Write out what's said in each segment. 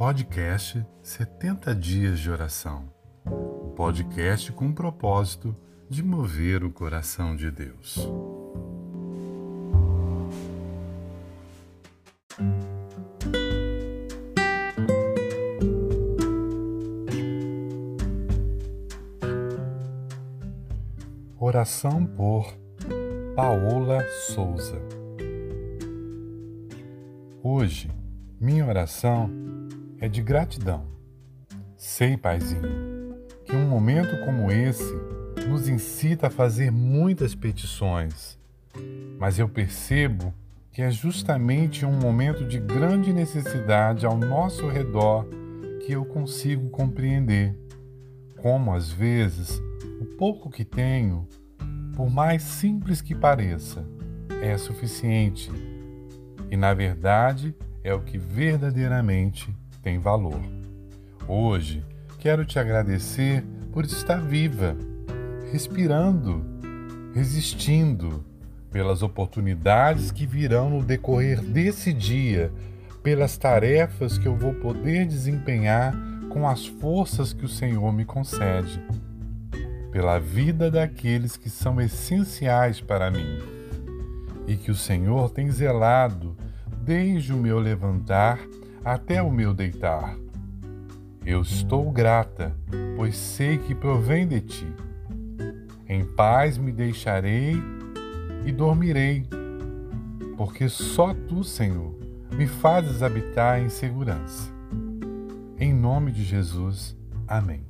podcast 70 Dias de Oração. O podcast com o propósito de mover o coração de Deus. Oração por Paola Souza. Hoje, minha oração é de gratidão. Sei, Paizinho, que um momento como esse nos incita a fazer muitas petições, mas eu percebo que é justamente um momento de grande necessidade ao nosso redor que eu consigo compreender como, às vezes, o pouco que tenho, por mais simples que pareça, é suficiente e, na verdade, é o que verdadeiramente tem valor. Hoje, quero te agradecer por estar viva, respirando, resistindo, pelas oportunidades que virão no decorrer desse dia, pelas tarefas que eu vou poder desempenhar com as forças que o Senhor me concede, pela vida daqueles que são essenciais para mim e que o Senhor tem zelado desde o meu levantar até o meu deitar. Eu estou grata, pois sei que provém de ti. Em paz me deixarei e dormirei, porque só tu, Senhor, me fazes habitar em segurança. Em nome de Jesus, amém.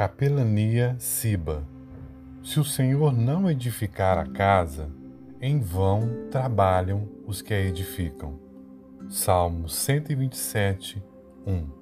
Capelania Siba. Se o Senhor não edificar a casa, em vão trabalham os que a edificam. Salmo 127, 1